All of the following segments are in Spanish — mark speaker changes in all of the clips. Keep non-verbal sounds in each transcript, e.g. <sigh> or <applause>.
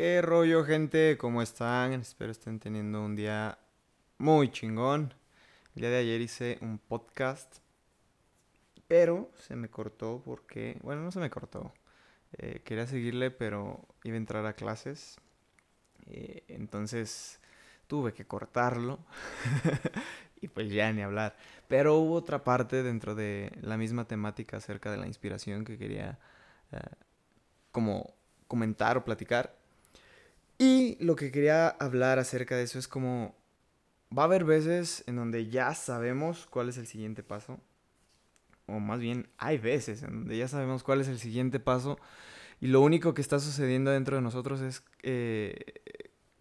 Speaker 1: ¿Qué rollo, gente? ¿Cómo están? Espero estén teniendo un día muy chingón. El día de ayer hice un podcast, pero se me cortó porque, bueno, no se me cortó. Eh, quería seguirle, pero iba a entrar a clases. Eh, entonces tuve que cortarlo. <laughs> y pues ya ni hablar. Pero hubo otra parte dentro de la misma temática acerca de la inspiración que quería eh, como comentar o platicar. Y lo que quería hablar acerca de eso es como va a haber veces en donde ya sabemos cuál es el siguiente paso. O más bien, hay veces en donde ya sabemos cuál es el siguiente paso. Y lo único que está sucediendo dentro de nosotros es eh,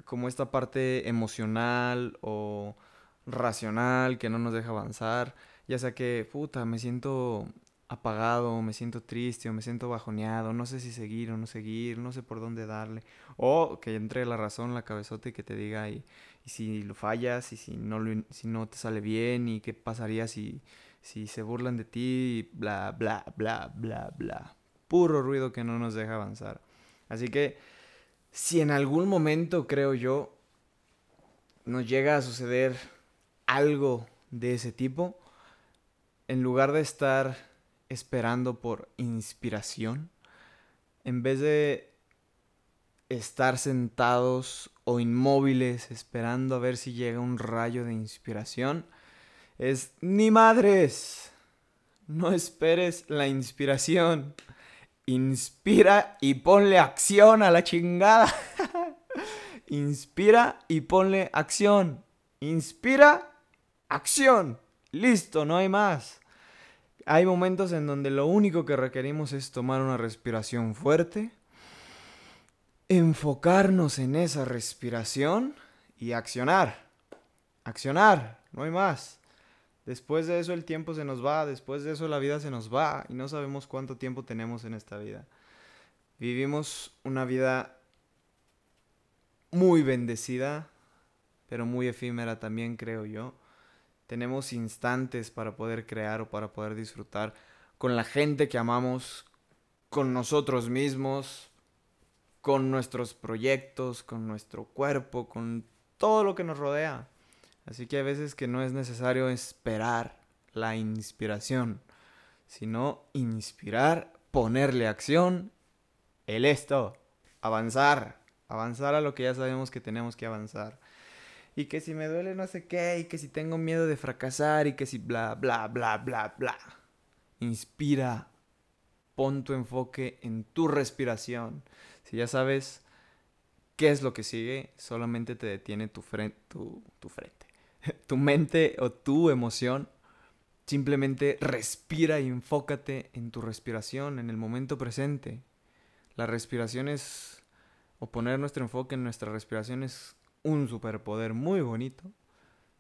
Speaker 1: como esta parte emocional o racional que no nos deja avanzar. Ya sea que, puta, me siento apagado, me siento triste o me siento bajoneado, no sé si seguir o no seguir, no sé por dónde darle. O que entre la razón, la cabezota y que te diga y, si lo fallas y si no, si no te sale bien y qué pasaría si, si se burlan de ti, bla, bla, bla, bla, bla. Puro ruido que no nos deja avanzar. Así que si en algún momento, creo yo, nos llega a suceder algo de ese tipo, en lugar de estar esperando por inspiración, en vez de estar sentados o inmóviles esperando a ver si llega un rayo de inspiración, es ni madres. No esperes la inspiración. Inspira y ponle acción a la chingada. <laughs> Inspira y ponle acción. Inspira, acción. Listo, no hay más. Hay momentos en donde lo único que requerimos es tomar una respiración fuerte, enfocarnos en esa respiración y accionar. Accionar, no hay más. Después de eso el tiempo se nos va, después de eso la vida se nos va y no sabemos cuánto tiempo tenemos en esta vida. Vivimos una vida muy bendecida, pero muy efímera también creo yo tenemos instantes para poder crear o para poder disfrutar con la gente que amamos, con nosotros mismos, con nuestros proyectos, con nuestro cuerpo, con todo lo que nos rodea. Así que a veces que no es necesario esperar la inspiración, sino inspirar, ponerle acción, el esto, avanzar, avanzar a lo que ya sabemos que tenemos que avanzar y que si me duele no sé qué, y que si tengo miedo de fracasar, y que si bla, bla, bla, bla, bla. Inspira, pon tu enfoque en tu respiración. Si ya sabes qué es lo que sigue, solamente te detiene tu, frente, tu, tu frente, <laughs> tu mente o tu emoción. Simplemente respira y enfócate en tu respiración, en el momento presente. La respiración es, o poner nuestro enfoque en nuestra respiración es un superpoder muy bonito.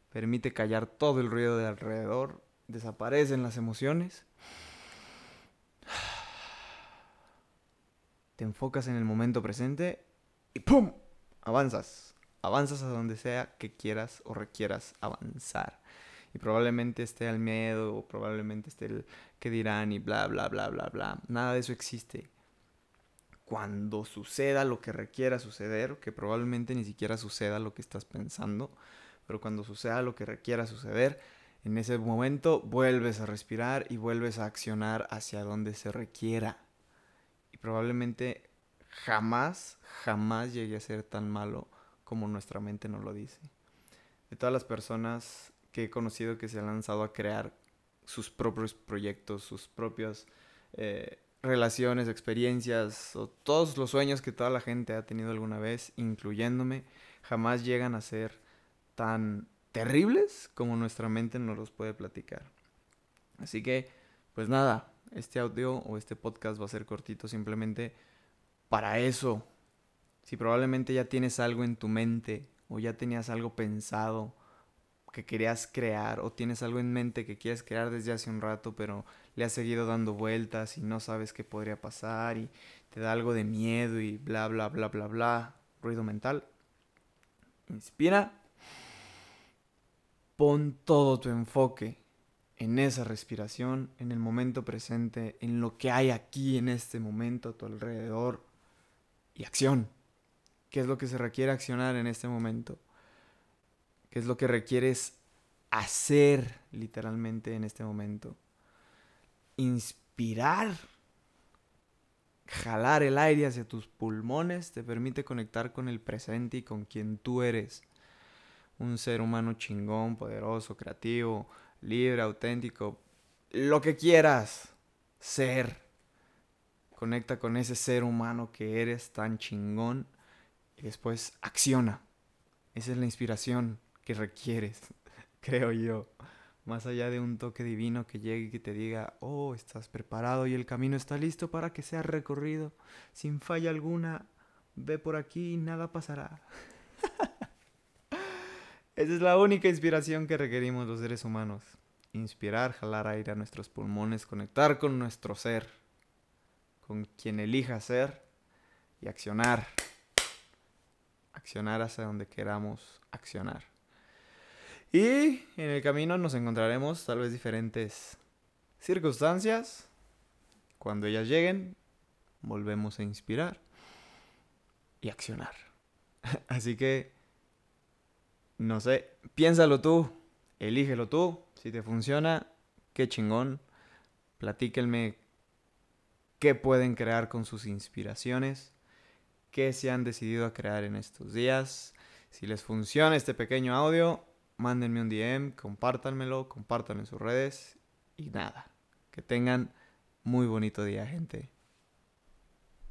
Speaker 1: Permite callar todo el ruido de alrededor. Desaparecen las emociones. Te enfocas en el momento presente y ¡pum! Avanzas. Avanzas a donde sea que quieras o requieras avanzar. Y probablemente esté el miedo, o probablemente esté el que dirán y bla, bla, bla, bla, bla. Nada de eso existe cuando suceda lo que requiera suceder, que probablemente ni siquiera suceda lo que estás pensando, pero cuando suceda lo que requiera suceder, en ese momento vuelves a respirar y vuelves a accionar hacia donde se requiera. Y probablemente jamás, jamás llegue a ser tan malo como nuestra mente nos lo dice. De todas las personas que he conocido que se han lanzado a crear sus propios proyectos, sus propios eh, relaciones, experiencias o todos los sueños que toda la gente ha tenido alguna vez, incluyéndome, jamás llegan a ser tan terribles como nuestra mente nos los puede platicar. Así que, pues nada, este audio o este podcast va a ser cortito simplemente para eso. Si probablemente ya tienes algo en tu mente o ya tenías algo pensado que querías crear o tienes algo en mente que quieres crear desde hace un rato, pero le has seguido dando vueltas y no sabes qué podría pasar y te da algo de miedo y bla, bla, bla, bla, bla, ruido mental. Inspira. Pon todo tu enfoque en esa respiración, en el momento presente, en lo que hay aquí en este momento a tu alrededor y acción. ¿Qué es lo que se requiere accionar en este momento? ¿Qué es lo que requieres hacer literalmente en este momento? Inspirar. Jalar el aire hacia tus pulmones te permite conectar con el presente y con quien tú eres. Un ser humano chingón, poderoso, creativo, libre, auténtico, lo que quieras ser. Conecta con ese ser humano que eres tan chingón y después acciona. Esa es la inspiración que requieres, <laughs> creo yo. Más allá de un toque divino que llegue y que te diga, oh, estás preparado y el camino está listo para que sea recorrido sin falla alguna, ve por aquí y nada pasará. <laughs> Esa es la única inspiración que requerimos los seres humanos. Inspirar, jalar aire a nuestros pulmones, conectar con nuestro ser, con quien elija ser y accionar accionar hacia donde queramos accionar. Y en el camino nos encontraremos tal vez diferentes circunstancias. Cuando ellas lleguen, volvemos a inspirar y accionar. <laughs> Así que, no sé, piénsalo tú, elígelo tú. Si te funciona, qué chingón. Platíquenme qué pueden crear con sus inspiraciones qué se han decidido a crear en estos días. Si les funciona este pequeño audio, mándenme un DM, compártanmelo, compártanlo en sus redes y nada. Que tengan muy bonito día, gente.